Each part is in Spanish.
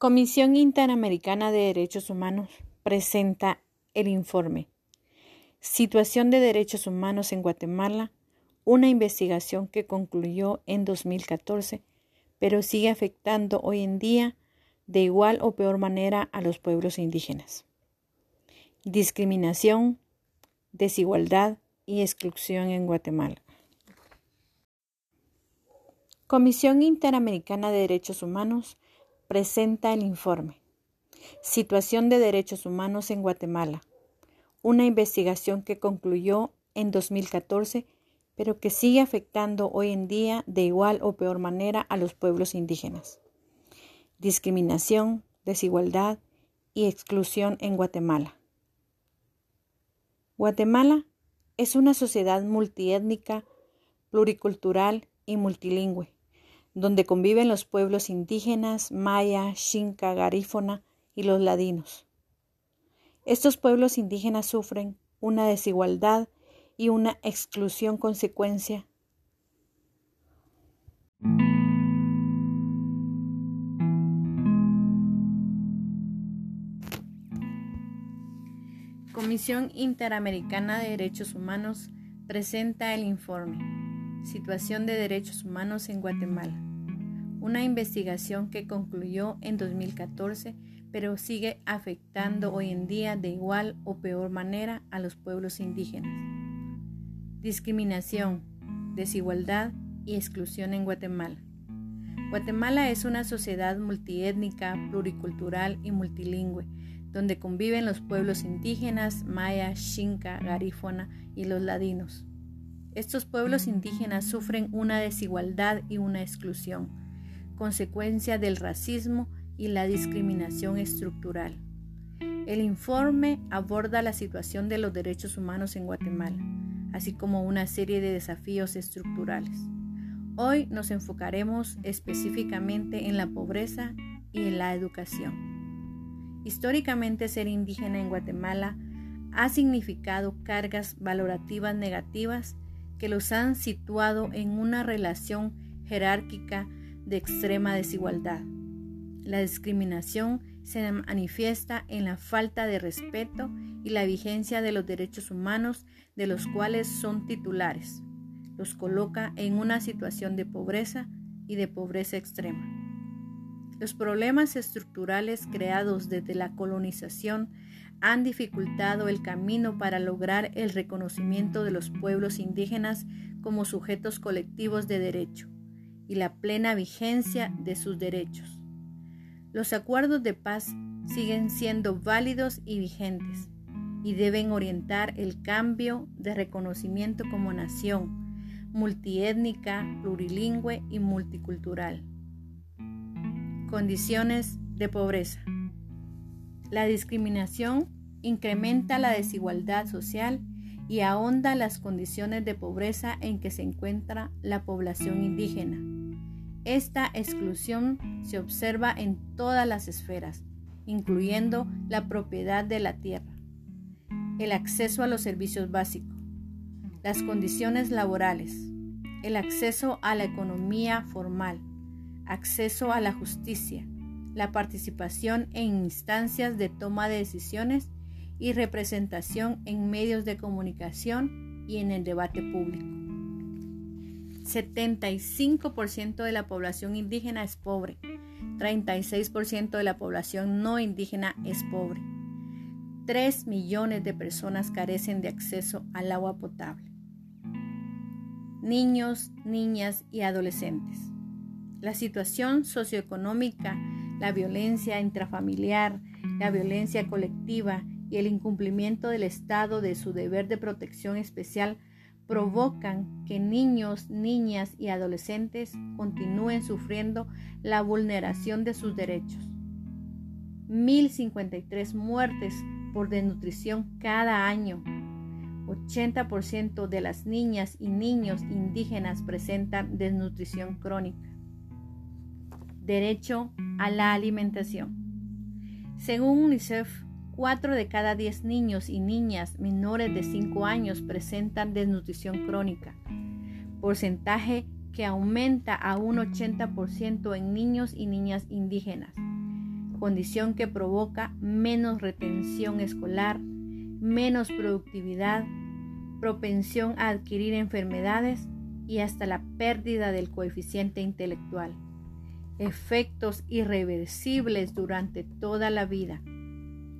Comisión Interamericana de Derechos Humanos presenta el informe Situación de Derechos Humanos en Guatemala, una investigación que concluyó en 2014, pero sigue afectando hoy en día de igual o peor manera a los pueblos indígenas. Discriminación, desigualdad y exclusión en Guatemala. Comisión Interamericana de Derechos Humanos presenta el informe Situación de Derechos Humanos en Guatemala, una investigación que concluyó en 2014, pero que sigue afectando hoy en día de igual o peor manera a los pueblos indígenas. Discriminación, desigualdad y exclusión en Guatemala. Guatemala es una sociedad multiétnica, pluricultural y multilingüe donde conviven los pueblos indígenas, maya, xinca, garífona y los ladinos. Estos pueblos indígenas sufren una desigualdad y una exclusión consecuencia Comisión Interamericana de Derechos Humanos presenta el informe Situación de Derechos Humanos en Guatemala. Una investigación que concluyó en 2014, pero sigue afectando hoy en día de igual o peor manera a los pueblos indígenas. Discriminación, desigualdad y exclusión en Guatemala. Guatemala es una sociedad multiétnica, pluricultural y multilingüe, donde conviven los pueblos indígenas, maya, xinca, garífona y los ladinos. Estos pueblos indígenas sufren una desigualdad y una exclusión, consecuencia del racismo y la discriminación estructural. El informe aborda la situación de los derechos humanos en Guatemala, así como una serie de desafíos estructurales. Hoy nos enfocaremos específicamente en la pobreza y en la educación. Históricamente ser indígena en Guatemala ha significado cargas valorativas negativas que los han situado en una relación jerárquica de extrema desigualdad. La discriminación se manifiesta en la falta de respeto y la vigencia de los derechos humanos de los cuales son titulares. Los coloca en una situación de pobreza y de pobreza extrema. Los problemas estructurales creados desde la colonización han dificultado el camino para lograr el reconocimiento de los pueblos indígenas como sujetos colectivos de derecho y la plena vigencia de sus derechos. Los acuerdos de paz siguen siendo válidos y vigentes y deben orientar el cambio de reconocimiento como nación multiétnica, plurilingüe y multicultural. Condiciones de pobreza. La discriminación incrementa la desigualdad social y ahonda las condiciones de pobreza en que se encuentra la población indígena. Esta exclusión se observa en todas las esferas, incluyendo la propiedad de la tierra, el acceso a los servicios básicos, las condiciones laborales, el acceso a la economía formal, acceso a la justicia, la participación en instancias de toma de decisiones y representación en medios de comunicación y en el debate público. 75% de la población indígena es pobre, 36% de la población no indígena es pobre. 3 millones de personas carecen de acceso al agua potable. Niños, niñas y adolescentes. La situación socioeconómica la violencia intrafamiliar, la violencia colectiva y el incumplimiento del Estado de su deber de protección especial provocan que niños, niñas y adolescentes continúen sufriendo la vulneración de sus derechos. 1.053 muertes por desnutrición cada año. 80% de las niñas y niños indígenas presentan desnutrición crónica derecho a la alimentación. Según UNICEF, 4 de cada 10 niños y niñas menores de 5 años presentan desnutrición crónica, porcentaje que aumenta a un 80% en niños y niñas indígenas. condición que provoca menos retención escolar, menos productividad, propensión a adquirir enfermedades y hasta la pérdida del coeficiente intelectual. Efectos irreversibles durante toda la vida.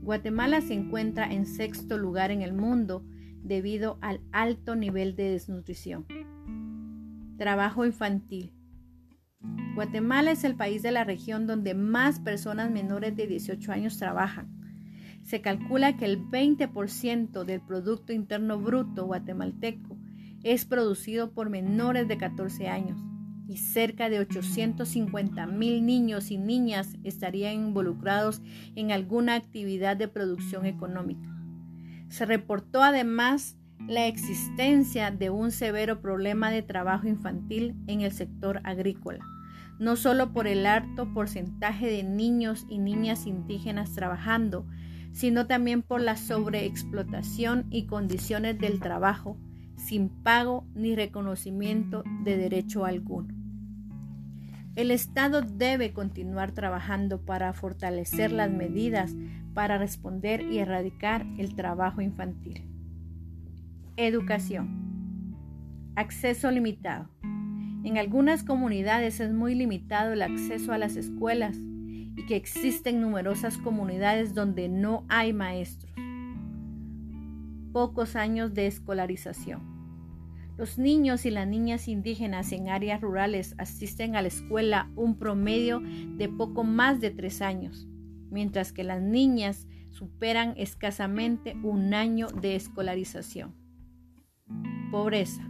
Guatemala se encuentra en sexto lugar en el mundo debido al alto nivel de desnutrición. Trabajo infantil. Guatemala es el país de la región donde más personas menores de 18 años trabajan. Se calcula que el 20% del Producto Interno Bruto guatemalteco es producido por menores de 14 años y cerca de 850 mil niños y niñas estarían involucrados en alguna actividad de producción económica. Se reportó además la existencia de un severo problema de trabajo infantil en el sector agrícola, no solo por el alto porcentaje de niños y niñas indígenas trabajando, sino también por la sobreexplotación y condiciones del trabajo sin pago ni reconocimiento de derecho alguno. El Estado debe continuar trabajando para fortalecer las medidas para responder y erradicar el trabajo infantil. Educación. Acceso limitado. En algunas comunidades es muy limitado el acceso a las escuelas y que existen numerosas comunidades donde no hay maestros. Pocos años de escolarización. Los niños y las niñas indígenas en áreas rurales asisten a la escuela un promedio de poco más de tres años, mientras que las niñas superan escasamente un año de escolarización. Pobreza.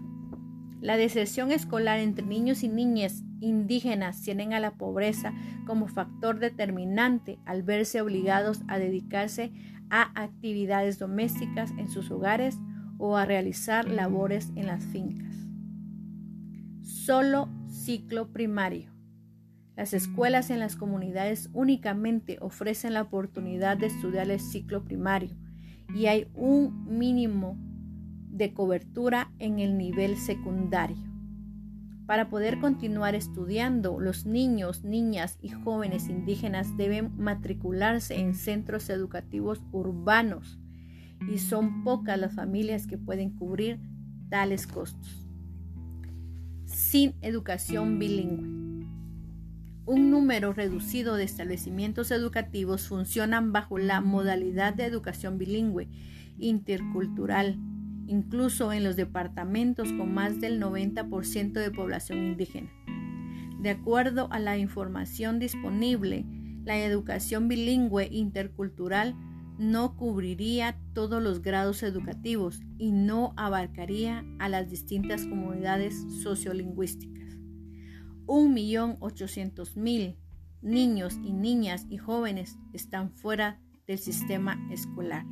La deserción escolar entre niños y niñas indígenas tienen a la pobreza como factor determinante al verse obligados a dedicarse a actividades domésticas en sus hogares o a realizar labores en las fincas. Solo ciclo primario. Las escuelas en las comunidades únicamente ofrecen la oportunidad de estudiar el ciclo primario y hay un mínimo de cobertura en el nivel secundario. Para poder continuar estudiando, los niños, niñas y jóvenes indígenas deben matricularse en centros educativos urbanos y son pocas las familias que pueden cubrir tales costos. Sin educación bilingüe. Un número reducido de establecimientos educativos funcionan bajo la modalidad de educación bilingüe intercultural, incluso en los departamentos con más del 90% de población indígena. De acuerdo a la información disponible, la educación bilingüe intercultural no cubriría todos los grados educativos y no abarcaría a las distintas comunidades sociolingüísticas. Un millón ochocientos mil niños y niñas y jóvenes están fuera del sistema escolar.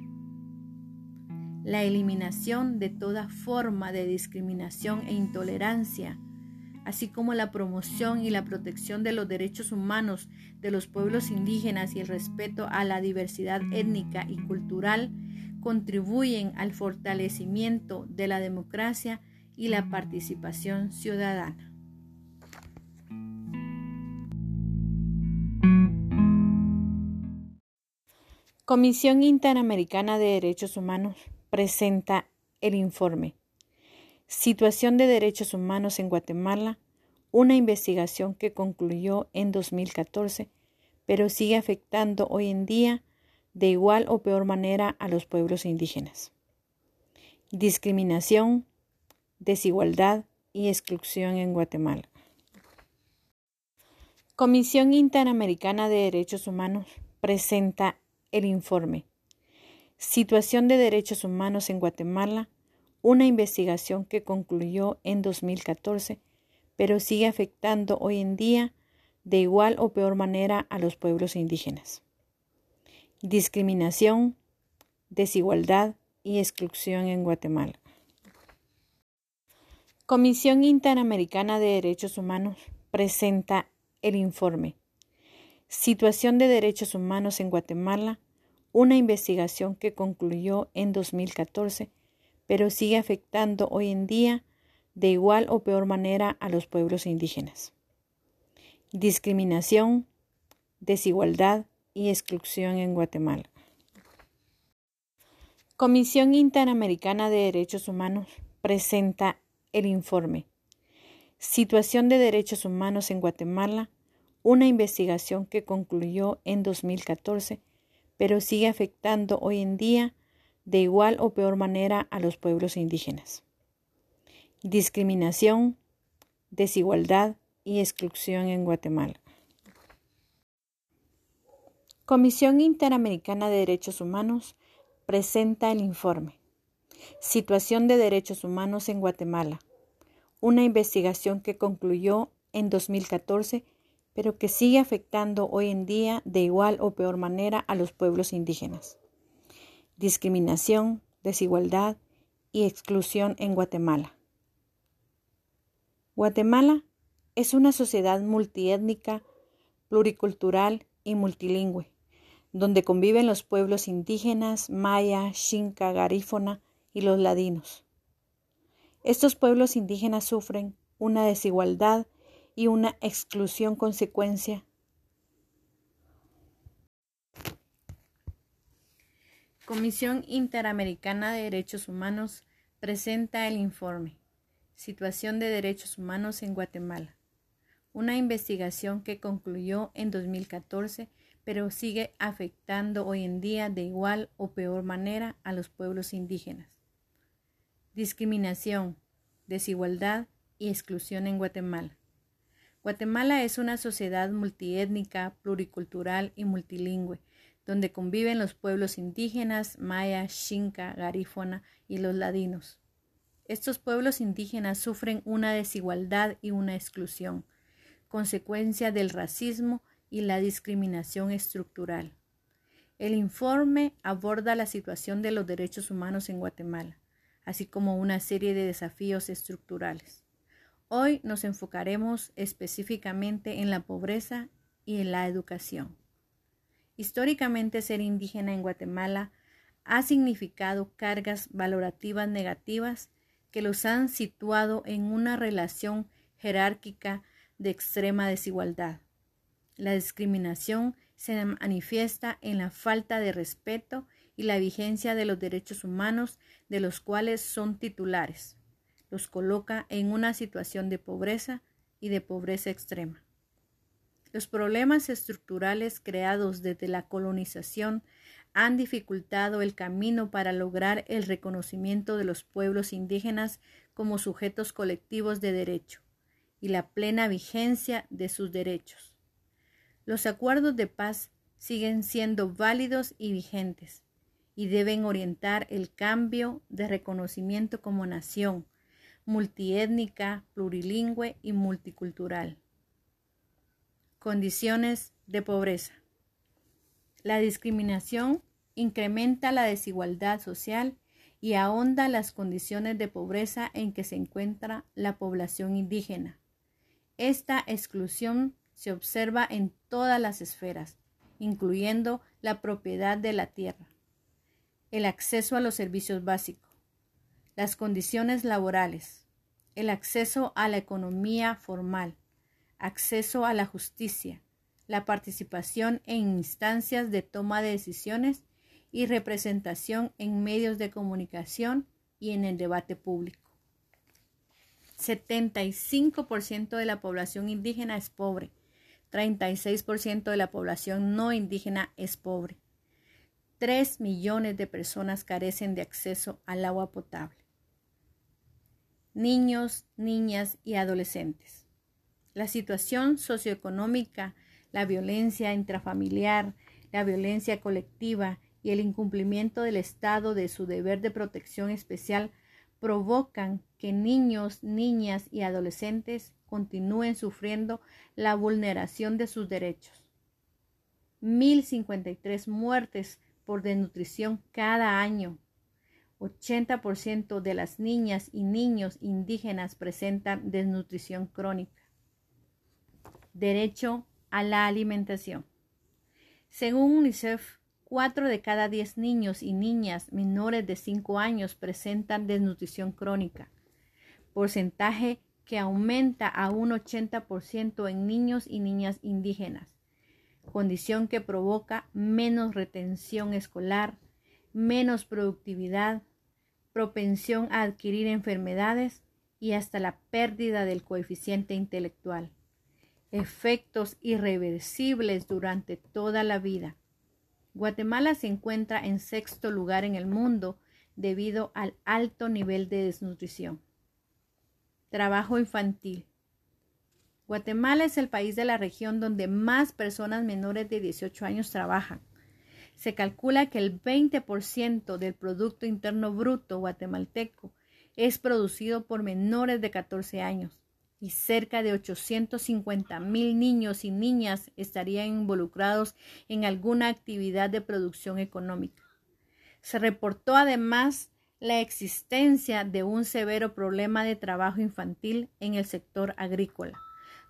La eliminación de toda forma de discriminación e intolerancia así como la promoción y la protección de los derechos humanos de los pueblos indígenas y el respeto a la diversidad étnica y cultural, contribuyen al fortalecimiento de la democracia y la participación ciudadana. Comisión Interamericana de Derechos Humanos presenta el informe Situación de Derechos Humanos en Guatemala, una investigación que concluyó en 2014, pero sigue afectando hoy en día de igual o peor manera a los pueblos indígenas. Discriminación, desigualdad y exclusión en Guatemala. Comisión Interamericana de Derechos Humanos presenta el informe Situación de Derechos Humanos en Guatemala, una investigación que concluyó en 2014, pero sigue afectando hoy en día de igual o peor manera a los pueblos indígenas. Discriminación, desigualdad y exclusión en Guatemala. Comisión Interamericana de Derechos Humanos presenta el informe Situación de Derechos Humanos en Guatemala, una investigación que concluyó en 2014, pero sigue afectando hoy en día de igual o peor manera a los pueblos indígenas. Discriminación, desigualdad y exclusión en Guatemala. Comisión Interamericana de Derechos Humanos presenta el informe Situación de Derechos Humanos en Guatemala, una investigación que concluyó en 2014, pero sigue afectando hoy en día de igual o peor manera a los pueblos indígenas. Discriminación, desigualdad y exclusión en Guatemala. Comisión Interamericana de Derechos Humanos presenta el informe Situación de Derechos Humanos en Guatemala, una investigación que concluyó en 2014, pero que sigue afectando hoy en día de igual o peor manera a los pueblos indígenas. Discriminación, desigualdad y exclusión en Guatemala. Guatemala es una sociedad multiétnica, pluricultural y multilingüe, donde conviven los pueblos indígenas, maya, xinca, garífona y los ladinos. Estos pueblos indígenas sufren una desigualdad y una exclusión consecuencia Comisión Interamericana de Derechos Humanos presenta el informe Situación de Derechos Humanos en Guatemala, una investigación que concluyó en 2014 pero sigue afectando hoy en día de igual o peor manera a los pueblos indígenas. Discriminación, desigualdad y exclusión en Guatemala. Guatemala es una sociedad multiétnica, pluricultural y multilingüe, donde conviven los pueblos indígenas, maya, xinca, garífona y los ladinos. Estos pueblos indígenas sufren una desigualdad y una exclusión, consecuencia del racismo y la discriminación estructural. El informe aborda la situación de los derechos humanos en Guatemala así como una serie de desafíos estructurales. Hoy nos enfocaremos específicamente en la pobreza y en la educación. Históricamente ser indígena en Guatemala ha significado cargas valorativas negativas que los han situado en una relación jerárquica de extrema desigualdad. La discriminación se manifiesta en la falta de respeto y la vigencia de los derechos humanos de los cuales son titulares. Los coloca en una situación de pobreza y de pobreza extrema. Los problemas estructurales creados desde la colonización han dificultado el camino para lograr el reconocimiento de los pueblos indígenas como sujetos colectivos de derecho y la plena vigencia de sus derechos. Los acuerdos de paz siguen siendo válidos y vigentes, y deben orientar el cambio de reconocimiento como nación multiétnica, plurilingüe y multicultural. Condiciones de pobreza. La discriminación incrementa la desigualdad social y ahonda las condiciones de pobreza en que se encuentra la población indígena. Esta exclusión se observa en todas las esferas, incluyendo la propiedad de la tierra el acceso a los servicios básicos, las condiciones laborales, el acceso a la economía formal, acceso a la justicia, la participación en instancias de toma de decisiones y representación en medios de comunicación y en el debate público. 75% de la población indígena es pobre, 36% de la población no indígena es pobre. 3 millones de personas carecen de acceso al agua potable. Niños, niñas y adolescentes. La situación socioeconómica, la violencia intrafamiliar, la violencia colectiva y el incumplimiento del Estado de su deber de protección especial provocan que niños, niñas y adolescentes continúen sufriendo la vulneración de sus derechos. 1053 muertes por desnutrición cada año. 80% de las niñas y niños indígenas presentan desnutrición crónica. Derecho a la alimentación. Según UNICEF, 4 de cada 10 niños y niñas menores de 5 años presentan desnutrición crónica, porcentaje que aumenta a un 80% en niños y niñas indígenas condición que provoca menos retención escolar, menos productividad, propensión a adquirir enfermedades y hasta la pérdida del coeficiente intelectual. Efectos irreversibles durante toda la vida. Guatemala se encuentra en sexto lugar en el mundo debido al alto nivel de desnutrición. Trabajo infantil. Guatemala es el país de la región donde más personas menores de 18 años trabajan. Se calcula que el 20% del Producto Interno Bruto guatemalteco es producido por menores de 14 años y cerca de 850 mil niños y niñas estarían involucrados en alguna actividad de producción económica. Se reportó además la existencia de un severo problema de trabajo infantil en el sector agrícola,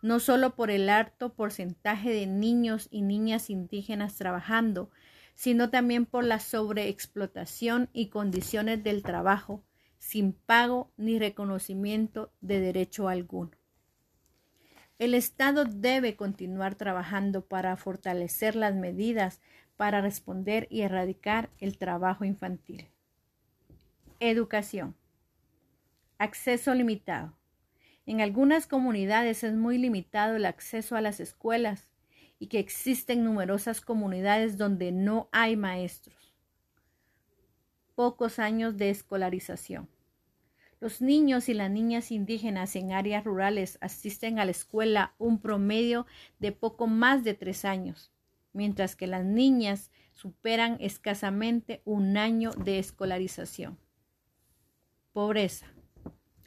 no solo por el alto porcentaje de niños y niñas indígenas trabajando, sino también por la sobreexplotación y condiciones del trabajo sin pago ni reconocimiento de derecho alguno. El Estado debe continuar trabajando para fortalecer las medidas para responder y erradicar el trabajo infantil. Educación. Acceso limitado. En algunas comunidades es muy limitado el acceso a las escuelas y que existen numerosas comunidades donde no hay maestros. Pocos años de escolarización. Los niños y las niñas indígenas en áreas rurales asisten a la escuela un promedio de poco más de tres años mientras que las niñas superan escasamente un año de escolarización. Pobreza.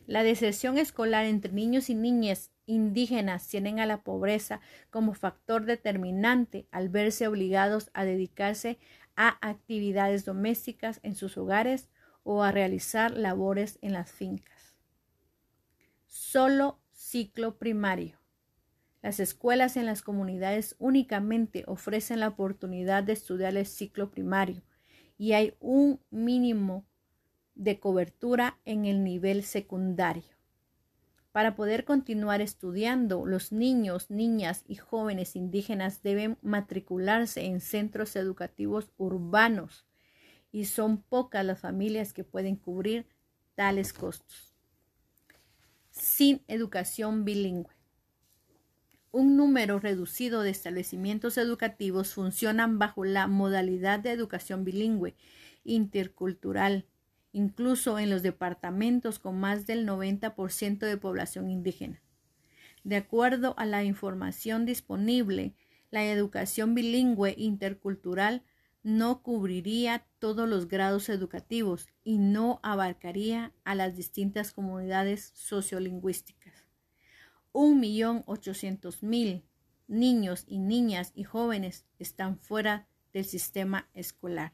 La deserción escolar entre niños y niñas indígenas tienen a la pobreza como factor determinante al verse obligados a dedicarse a actividades domésticas en sus hogares o a realizar labores en las fincas. Solo ciclo primario. Las escuelas en las comunidades únicamente ofrecen la oportunidad de estudiar el ciclo primario y hay un mínimo de cobertura en el nivel secundario. Para poder continuar estudiando, los niños, niñas y jóvenes indígenas deben matricularse en centros educativos urbanos y son pocas las familias que pueden cubrir tales costos. Sin educación bilingüe. Un número reducido de establecimientos educativos funcionan bajo la modalidad de educación bilingüe intercultural, incluso en los departamentos con más del 90% de población indígena. De acuerdo a la información disponible, la educación bilingüe intercultural no cubriría todos los grados educativos y no abarcaría a las distintas comunidades sociolingüísticas. Un millón ochocientos mil niños y niñas y jóvenes están fuera del sistema escolar.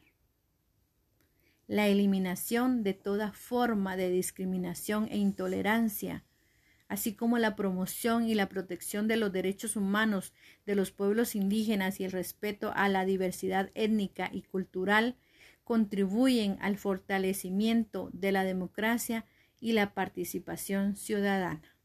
La eliminación de toda forma de discriminación e intolerancia, así como la promoción y la protección de los derechos humanos de los pueblos indígenas y el respeto a la diversidad étnica y cultural, contribuyen al fortalecimiento de la democracia y la participación ciudadana.